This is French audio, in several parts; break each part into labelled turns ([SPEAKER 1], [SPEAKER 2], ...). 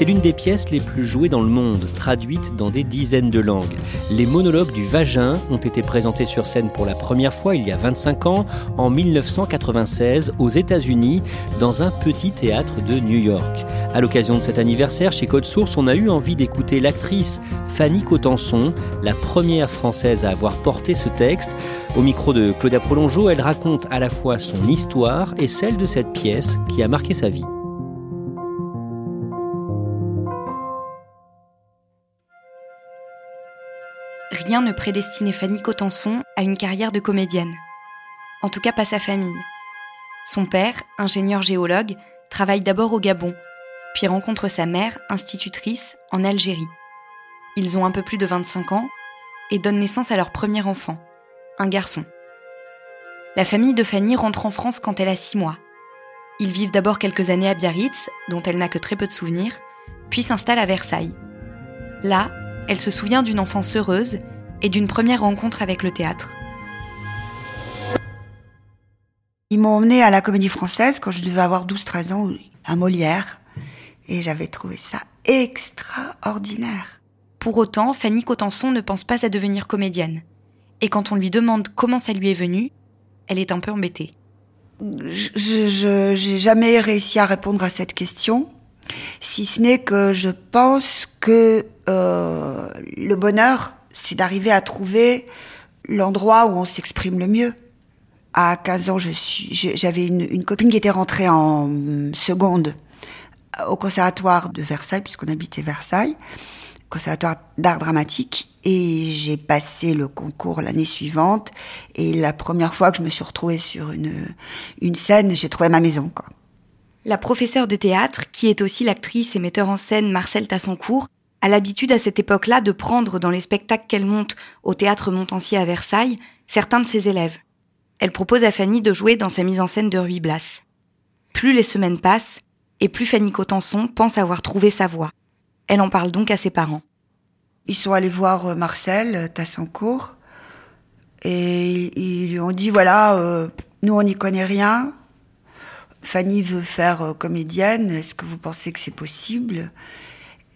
[SPEAKER 1] C'est l'une des pièces les plus jouées dans le monde, traduite dans des dizaines de langues. Les monologues du vagin ont été présentés sur scène pour la première fois il y a 25 ans, en 1996, aux États-Unis, dans un petit théâtre de New York. À l'occasion de cet anniversaire, chez Code Source, on a eu envie d'écouter l'actrice Fanny Cotenson, la première française à avoir porté ce texte. Au micro de Claudia Prolongeau, elle raconte à la fois son histoire et celle de cette pièce qui a marqué sa vie.
[SPEAKER 2] Ne prédestinait Fanny Cotenson à une carrière de comédienne. En tout cas pas sa famille. Son père, ingénieur géologue, travaille d'abord au Gabon, puis rencontre sa mère, institutrice, en Algérie. Ils ont un peu plus de 25 ans et donnent naissance à leur premier enfant, un garçon. La famille de Fanny rentre en France quand elle a 6 mois. Ils vivent d'abord quelques années à Biarritz, dont elle n'a que très peu de souvenirs, puis s'installent à Versailles. Là, elle se souvient d'une enfance heureuse et d'une première rencontre avec le théâtre.
[SPEAKER 3] Ils m'ont emmené à la comédie française quand je devais avoir 12-13 ans, à Molière, et j'avais trouvé ça extraordinaire.
[SPEAKER 2] Pour autant, Fanny Cotenson ne pense pas à devenir comédienne. Et quand on lui demande comment ça lui est venu, elle est un peu embêtée.
[SPEAKER 3] Je n'ai jamais réussi à répondre à cette question, si ce n'est que je pense que euh, le bonheur, c'est d'arriver à trouver l'endroit où on s'exprime le mieux. À 15 ans, j'avais une, copine qui était rentrée en seconde au conservatoire de Versailles, puisqu'on habitait Versailles, conservatoire d'art dramatique, et j'ai passé le concours l'année suivante. Et la première fois que je me suis retrouvée sur une, une scène, j'ai trouvé ma maison. Quoi.
[SPEAKER 2] La professeure de théâtre, qui est aussi l'actrice et metteur en scène Marcel Tassancourt, a l'habitude à cette époque-là de prendre dans les spectacles qu'elle monte au théâtre Montancier à Versailles certains de ses élèves. Elle propose à Fanny de jouer dans sa mise en scène de Ruy Blas. Plus les semaines passent, et plus Fanny Cotenson pense avoir trouvé sa voie. Elle en parle donc à ses parents.
[SPEAKER 3] Ils sont allés voir euh, Marcel euh, Tassancourt et ils lui ont dit voilà, euh, nous on n'y connaît rien. Fanny veut faire comédienne. Est-ce que vous pensez que c'est possible?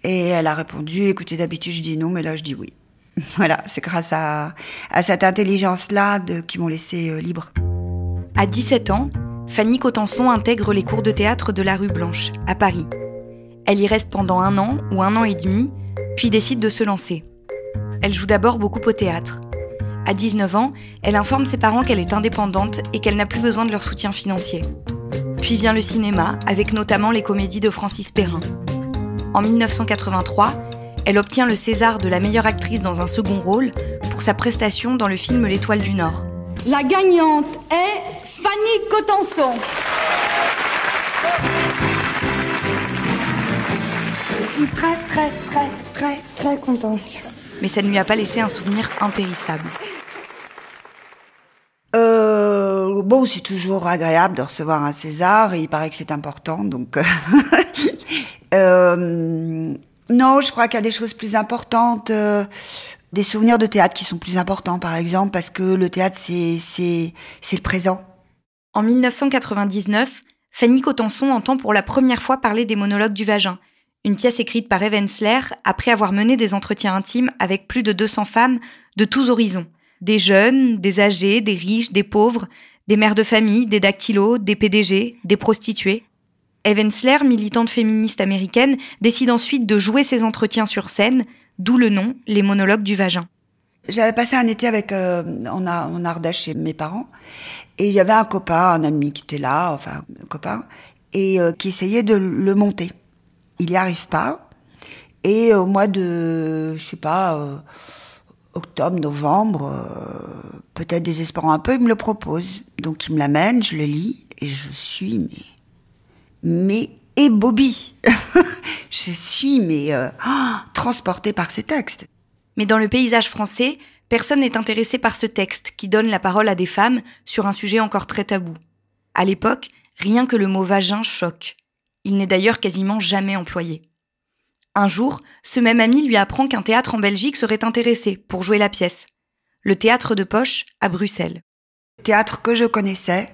[SPEAKER 3] Et elle a répondu, écoutez, d'habitude je dis non, mais là je dis oui. voilà, c'est grâce à, cette intelligence-là qui m'ont laissé euh, libre.
[SPEAKER 2] À 17 ans, Fanny Cotenson intègre les cours de théâtre de la rue Blanche, à Paris. Elle y reste pendant un an ou un an et demi, puis décide de se lancer. Elle joue d'abord beaucoup au théâtre. À 19 ans, elle informe ses parents qu'elle est indépendante et qu'elle n'a plus besoin de leur soutien financier. Puis vient le cinéma, avec notamment les comédies de Francis Perrin. En 1983, elle obtient le César de la meilleure actrice dans un second rôle pour sa prestation dans le film L'Étoile du Nord.
[SPEAKER 4] La gagnante est Fanny Cotenson.
[SPEAKER 3] Je suis très très très très très contente.
[SPEAKER 2] Mais ça ne lui a pas laissé un souvenir impérissable.
[SPEAKER 3] Euh, bon, c'est toujours agréable de recevoir un César. Et il paraît que c'est important, donc. Euh, non, je crois qu'il y a des choses plus importantes, euh, des souvenirs de théâtre qui sont plus importants, par exemple, parce que le théâtre, c'est, le présent.
[SPEAKER 2] En 1999, Fanny Cotenson entend pour la première fois parler des monologues du vagin, une pièce écrite par Evensler après avoir mené des entretiens intimes avec plus de 200 femmes de tous horizons. Des jeunes, des âgés, des riches, des pauvres, des mères de famille, des dactylos, des PDG, des prostituées. Evensler, militante féministe américaine, décide ensuite de jouer ses entretiens sur scène, d'où le nom Les monologues du vagin.
[SPEAKER 3] J'avais passé un été avec euh, en, Ardèche chez mes parents et il y avait un copain, un ami qui était là, enfin un copain, et euh, qui essayait de le monter. Il n'y arrive pas. Et au mois de, je sais pas, euh, octobre, novembre, euh, peut-être désespérant un peu, il me le propose. Donc il me l'amène, je le lis et je suis mais et Bobby, je suis mais euh, transportée par ces textes.
[SPEAKER 2] Mais dans le paysage français, personne n'est intéressé par ce texte qui donne la parole à des femmes sur un sujet encore très tabou. À l'époque, rien que le mot vagin choque. Il n'est d'ailleurs quasiment jamais employé. Un jour, ce même ami lui apprend qu'un théâtre en Belgique serait intéressé pour jouer la pièce. Le théâtre de poche à Bruxelles.
[SPEAKER 3] Théâtre que je connaissais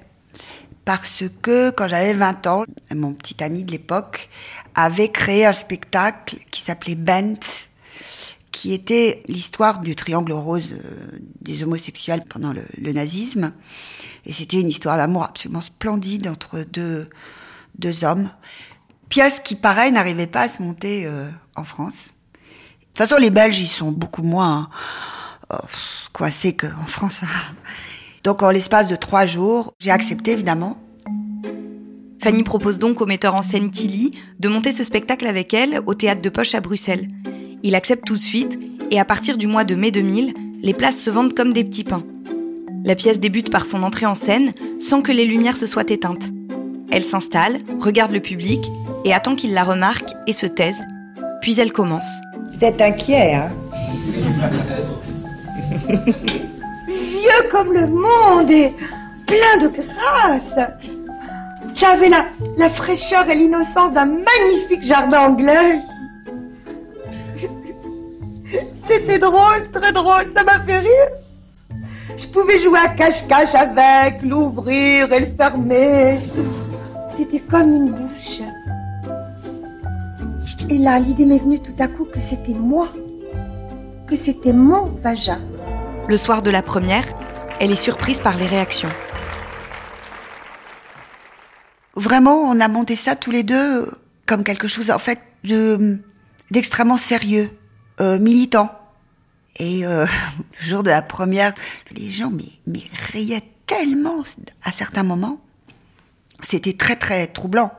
[SPEAKER 3] parce que quand j'avais 20 ans, mon petit ami de l'époque avait créé un spectacle qui s'appelait Bent, qui était l'histoire du triangle rose euh, des homosexuels pendant le, nazisme. Et c'était une histoire d'amour absolument splendide entre deux, deux hommes. Pièce qui, pareil, n'arrivait pas à se monter euh, en France. De toute façon, les Belges, ils sont beaucoup moins euh, coincés qu'en France. Hein. Donc, en l'espace de trois jours, j'ai accepté, évidemment.
[SPEAKER 2] Fanny propose donc au metteur en scène Tilly de monter ce spectacle avec elle au théâtre de Poche à Bruxelles. Il accepte tout de suite et à partir du mois de mai 2000, les places se vendent comme des petits pains. La pièce débute par son entrée en scène sans que les lumières se soient éteintes. Elle s'installe, regarde le public et attend qu'il la remarque et se taise. Puis elle commence.
[SPEAKER 5] C'est inquiet, hein?
[SPEAKER 4] Comme le monde et plein de grâce. J'avais la, la fraîcheur et l'innocence d'un magnifique jardin anglais. C'était drôle, très drôle, ça m'a fait rire. Je pouvais jouer à cache-cache avec, l'ouvrir et le fermer. C'était comme une bouche. Et là, l'idée m'est venue tout à coup que c'était moi, que c'était mon vagin.
[SPEAKER 2] Le soir de la première, elle est surprise par les réactions.
[SPEAKER 3] Vraiment, on a monté ça tous les deux comme quelque chose, en fait, de d'extrêmement sérieux, euh, militant. Et euh, le jour de la première, les gens mais, riaient tellement à certains moments. C'était très très troublant.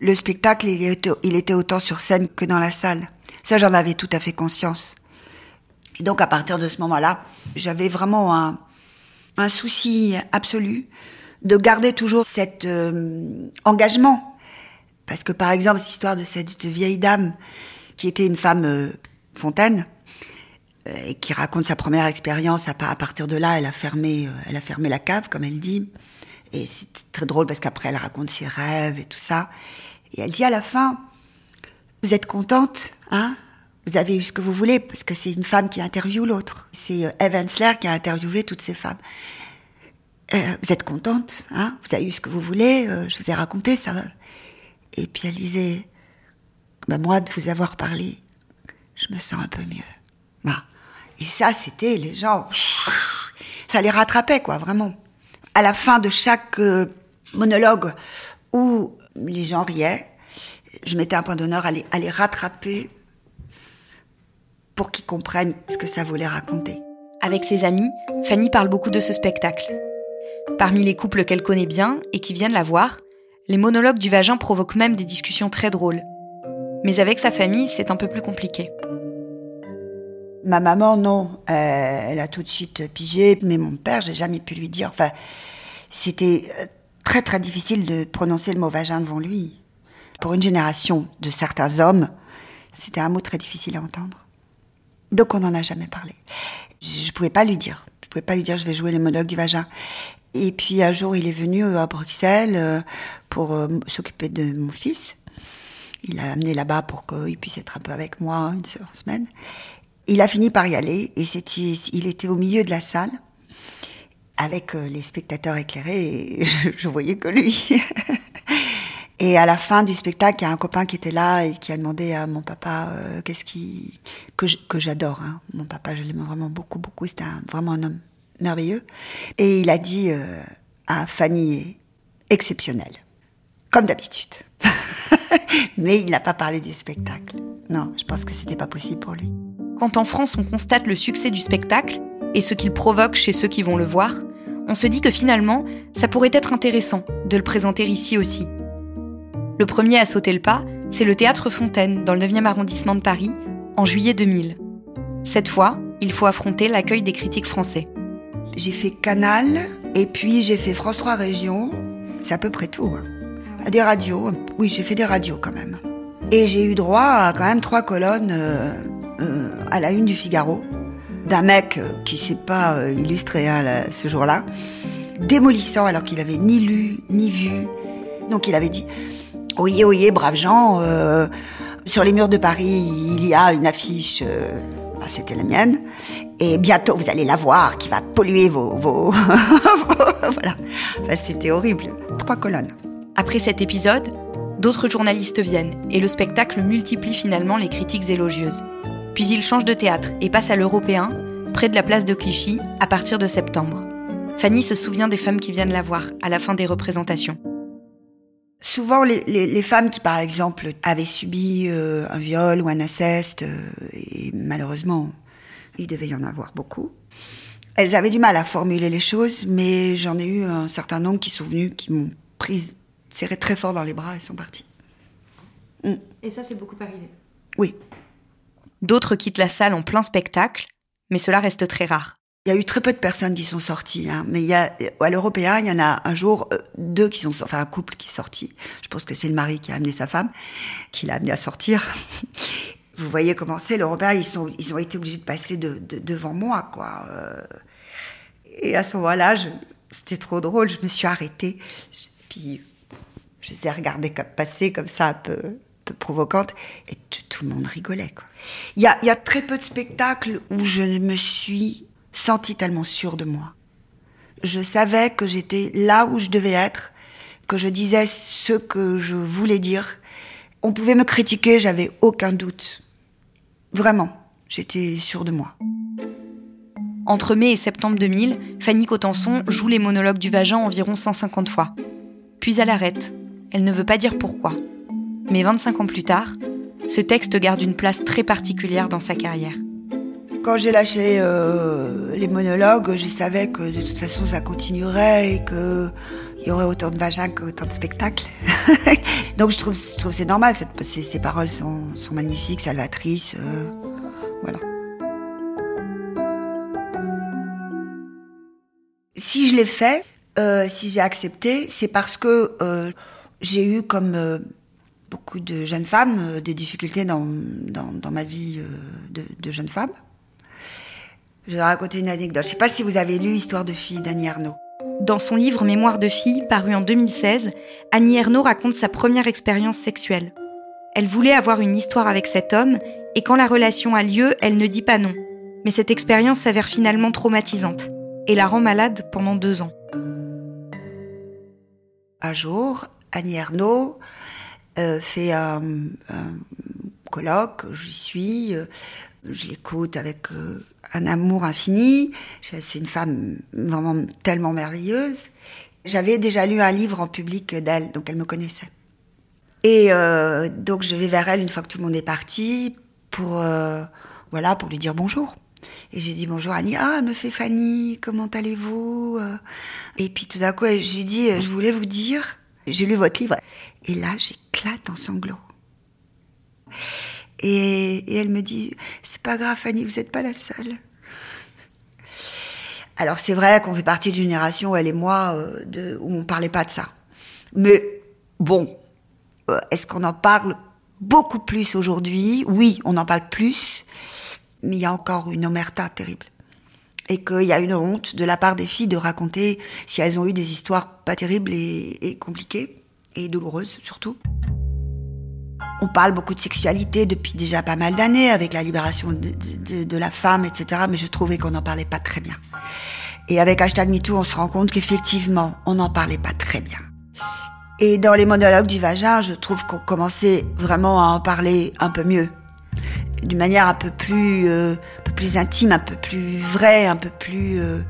[SPEAKER 3] Le spectacle, il était autant sur scène que dans la salle. Ça, j'en avais tout à fait conscience. Donc, à partir de ce moment-là, j'avais vraiment un, un souci absolu de garder toujours cet euh, engagement. Parce que, par exemple, cette histoire de cette vieille dame qui était une femme euh, fontaine, euh, et qui raconte sa première expérience. À, à partir de là, elle a fermé, euh, elle a fermé la cave, comme elle dit. Et c'est très drôle parce qu'après, elle raconte ses rêves et tout ça. Et elle dit à la fin, vous êtes contente, hein? Vous avez eu ce que vous voulez, parce que c'est une femme qui interviewe l'autre. C'est euh, Eve Ensler qui a interviewé toutes ces femmes. Euh, vous êtes contente, hein? Vous avez eu ce que vous voulez, euh, je vous ai raconté ça. Et puis elle disait, bah, moi, de vous avoir parlé, je me sens un peu mieux. Bah. Et ça, c'était les gens, ça les rattrapait, quoi, vraiment. À la fin de chaque monologue où les gens riaient, je mettais un point d'honneur à les, rattraper comprennent ce que ça voulait raconter.
[SPEAKER 2] Avec ses amis, Fanny parle beaucoup de ce spectacle. Parmi les couples qu'elle connaît bien et qui viennent la voir, les monologues du vagin provoquent même des discussions très drôles. Mais avec sa famille, c'est un peu plus compliqué.
[SPEAKER 3] Ma maman, non, euh, elle a tout de suite pigé, mais mon père, j'ai jamais pu lui dire. Enfin, c'était euh, très très difficile de prononcer le mot vagin devant lui. Pour une génération de certains hommes, c'était un mot très difficile à entendre. Donc on n'en a jamais parlé. Je, je pouvais pas lui dire. Je pouvais pas lui dire je vais jouer le monologue du vagin. Et puis un jour, il est venu euh, à Bruxelles euh, pour euh, s'occuper de mon fils. Il l'a amené là-bas pour qu'il puisse être un peu avec moi une semaine. Il a fini par y aller et il était au milieu de la salle avec les spectateurs éclairés et je, je voyais que lui. Et à la fin du spectacle, il y a un copain qui était là et qui a demandé à mon papa euh, qu'est-ce qui que j'adore. Hein. Mon papa, je l'aime vraiment beaucoup, beaucoup. C'était vraiment un homme merveilleux. Et il a dit euh, ah Fanny est exceptionnelle, comme d'habitude. Mais il n'a pas parlé du spectacle. Non, je pense que c'était pas possible pour lui.
[SPEAKER 2] Quand en France on constate le succès du spectacle et ce qu'il provoque chez ceux qui vont le voir, on se dit que finalement, ça pourrait être intéressant de le présenter ici aussi. Le premier à sauter le pas, c'est le théâtre Fontaine, dans le 9e arrondissement de Paris, en juillet 2000. Cette fois, il faut affronter l'accueil des critiques français.
[SPEAKER 3] J'ai fait Canal, et puis j'ai fait France 3 Régions. C'est à peu près tout. hein. Des radios, oui, j'ai fait des radios quand même. Et j'ai eu droit à quand même trois colonnes euh, euh, à la une du Figaro, d'un mec euh, qui s'est pas illustré hein, là, ce jour-là, démolissant alors qu'il avait ni lu ni vu. Donc il avait dit Oyez, oyez, braves gens, euh, sur les murs de Paris, il y a une affiche, euh, bah, c'était la mienne, et bientôt vous allez la voir, qui va polluer vos... vos... voilà. C'était horrible. Trois colonnes.
[SPEAKER 2] Après cet épisode, d'autres journalistes viennent et le spectacle multiplie finalement les critiques élogieuses. Puis il change de théâtre et passe à l'Européen, près de la place de Clichy, à partir de septembre. Fanny se souvient des femmes qui viennent la voir à la fin des représentations.
[SPEAKER 3] Souvent, les, les- les femmes qui, par exemple, avaient subi euh, un viol ou un inceste, euh, et malheureusement, il devait y en avoir beaucoup, elles avaient du mal à formuler les choses, mais j'en ai eu un certain nombre qui sont venus, qui m'ont prise, serré très fort dans les bras et sont partis.
[SPEAKER 2] Et ça, c'est beaucoup arrivé.
[SPEAKER 3] Oui.
[SPEAKER 2] D'autres quittent la salle en plein spectacle, mais cela reste très rare.
[SPEAKER 3] Il y a eu très peu de personnes qui sont sorties, hein, mais il y a, à l'européen, il y en a un jour euh, deux qui sont, enfin un couple qui est sorti. Je pense que c'est le mari qui a amené sa femme, qui l'a amené à sortir. Vous voyez comment c'est, l'européen, ils sont, ils ont été obligés de passer de, de- devant moi, quoi. Euh, Et à ce moment-là, c'était trop drôle, je me suis arrêtée, puis je les ai regardés comme, passer comme ça, un peu, peu provocante, et tout, le monde rigolait. quoi. Il y a, il y a très peu de spectacles où je me suis sentie tellement sûre de moi. Je savais que j'étais là où je devais être, que je disais ce que je voulais dire. On pouvait me critiquer, j'avais aucun doute. Vraiment, j'étais sûre de moi.
[SPEAKER 2] Entre mai et septembre 2000, Fanny Cotenson joue les monologues du vagin environ 150 fois. Puis elle arrête. Elle ne veut pas dire pourquoi. Mais 25 ans plus tard, ce texte garde une place très particulière dans sa carrière.
[SPEAKER 3] Quand j'ai lâché euh, les monologues, je savais que de toute façon ça continuerait et que il y aurait autant de vagins qu'autant de spectacles. Donc je trouve, je trouve c'est normal. Ces, paroles sont, magnifiques, salvatrices. euh, voilà. Si je l'ai fait, euh, si j'ai accepté, c'est parce que j'ai eu comme beaucoup de jeunes femmes des difficultés dans, ma vie de jeune femme. Je vais raconter une anecdote. Je ne sais pas si vous avez lu Histoire de fille d'Annie Ernaux.
[SPEAKER 2] Dans son livre Mémoire de fille, paru en 2016, Annie Ernaux raconte sa première expérience sexuelle. Elle voulait avoir une histoire avec cet homme, et quand la relation a lieu, elle ne dit pas non. Mais cette expérience s'avère finalement traumatisante, et la rend malade pendant deux ans.
[SPEAKER 3] Un jour, Annie Ernaux euh, fait un, un colloque, j'y suis, euh, je l'écoute avec euh, un amour infini. C'est une femme vraiment tellement merveilleuse. J'avais déjà lu un livre en public d'elle, donc elle me connaissait. Et euh, donc je vais vers elle une fois que tout le monde est parti pour euh, voilà pour lui dire bonjour. Et j'ai dit bonjour Annie. Ah, elle me fait Fanny, comment allez-vous Et puis tout d'un coup, je lui dis, je voulais vous dire, j'ai lu votre livre. Et là, j'éclate en sanglots. Et, elle me dit, c'est pas grave Fanny, vous n'êtes pas la seule. Alors c'est vrai qu'on fait partie d'une génération, elle et moi, euh, où on parlait pas de ça. Mais bon, euh, est-ce qu'on en parle beaucoup plus aujourd'hui? Oui, on en parle plus, mais il y a encore une omerta terrible. Et qu'il y a une honte de la part des filles de raconter si elles ont eu des histoires pas terribles et compliquées, et douloureuses surtout. On parle beaucoup de sexualité depuis déjà pas mal d'années, avec la libération de, la femme, etc. Mais je trouvais qu'on n'en parlait pas très bien. Et avec hashtag MeToo, on se rend compte qu'effectivement, on n'en parlait pas très bien. Et dans les monologues du vagin, je trouve qu'on commençait vraiment à en parler un peu mieux. D'une manière un peu plus, euh, un peu plus intime, un peu plus vraie, un peu plus... euh,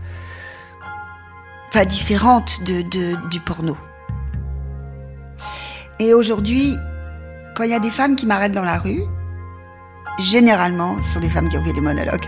[SPEAKER 3] enfin, différente du porno. Et aujourd'hui, quand il y a des femmes qui m'arrêtent dans la rue, généralement, ce sont des femmes qui ont vu les monologues.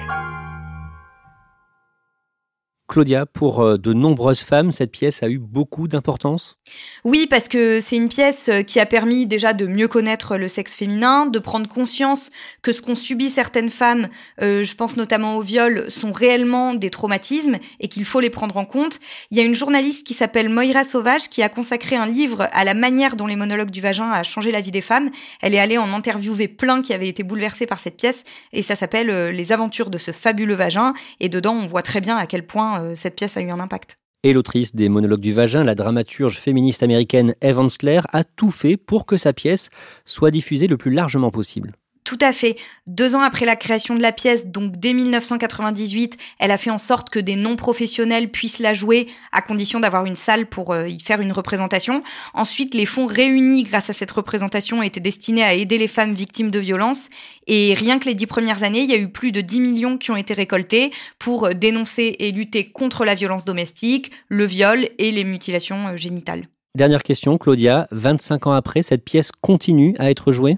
[SPEAKER 1] Claudia, pour euh, de nombreuses femmes, cette pièce a eu beaucoup d'importance?
[SPEAKER 2] Oui, parce que c'est une pièce euh, qui a permis déjà de mieux connaître le sexe féminin, de prendre conscience que ce qu'ont subi certaines femmes, euh, je pense notamment au viol, sont réellement des traumatismes et qu'il faut les prendre en compte. Il y a une journaliste qui s'appelle Moira Sauvage qui a consacré un livre à la manière dont les monologues du vagin a changé la vie des femmes. Elle est allée en interviewer plein qui avaient été bouleversés par cette pièce et ça s'appelle Les aventures de ce fabuleux vagin et dedans on voit très bien à quel point euh, cette pièce a eu un impact.
[SPEAKER 1] Et l'autrice des monologues du vagin, la dramaturge féministe américaine Eve Ensler, a tout fait pour que sa pièce soit diffusée le plus largement possible.
[SPEAKER 2] Tout à fait. Deux ans après la création de la pièce, donc dès 1998, elle a fait en sorte que des non-professionnels puissent la jouer à condition d'avoir une salle pour euh, y faire une représentation. Ensuite, les fonds réunis grâce à cette représentation étaient destinés à aider les femmes victimes de violences. Et rien que les dix premières années, il y a eu plus de 10 millions qui ont été récoltés pour euh, dénoncer et lutter contre la violence domestique, le viol et les mutilations euh, génitales.
[SPEAKER 1] Dernière question, Claudia. 25 ans après, cette pièce continue à être jouée?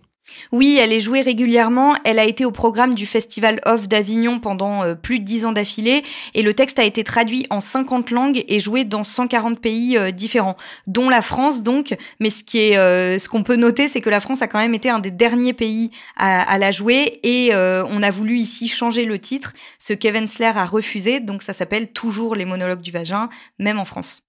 [SPEAKER 2] Oui, elle est jouée régulièrement. Elle a été au programme du Festival Off d'Avignon pendant euh, plus de dix ans d'affilée. Et le texte a été traduit en 50 langues et joué dans 140 pays euh, différents, dont la France donc. Mais euh, ce qu'on peut noter, c'est que la France a quand même été un des derniers pays à, la jouer. Et on a voulu ici changer le titre, ce qu'Evan Sler a refusé. Donc ça s'appelle toujours les monologues du vagin, même en France.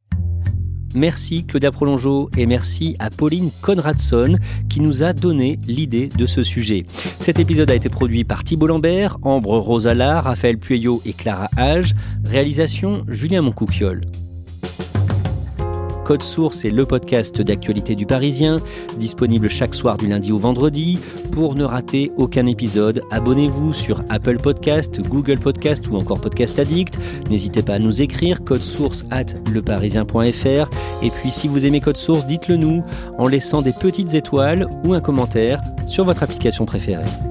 [SPEAKER 1] Merci Claudia Prolongeau et merci à Pauline Conradson qui nous a donné l'idée de ce sujet. Cet épisode a été produit par Thibault Lambert, Ambre Rosala, Raphaël Pueyo et Clara Hage. Réalisation Julien Moncouquiole. Code Source est le podcast d'actualité du Parisien, disponible chaque soir du lundi au vendredi. Pour ne rater aucun épisode, abonnez-vous sur Apple Podcast, Google Podcast ou encore Podcast Addict. N'hésitez pas à nous écrire code source at leparisien.fr. Et puis si vous aimez Code Source, dites-le nous en laissant des petites étoiles ou un commentaire sur votre application préférée.